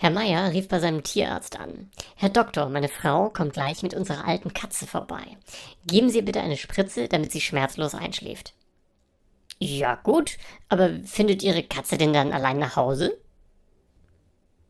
Herr Meier rief bei seinem Tierarzt an. Herr Doktor, meine Frau kommt gleich mit unserer alten Katze vorbei. Geben Sie bitte eine Spritze, damit sie schmerzlos einschläft. Ja gut, aber findet Ihre Katze denn dann allein nach Hause?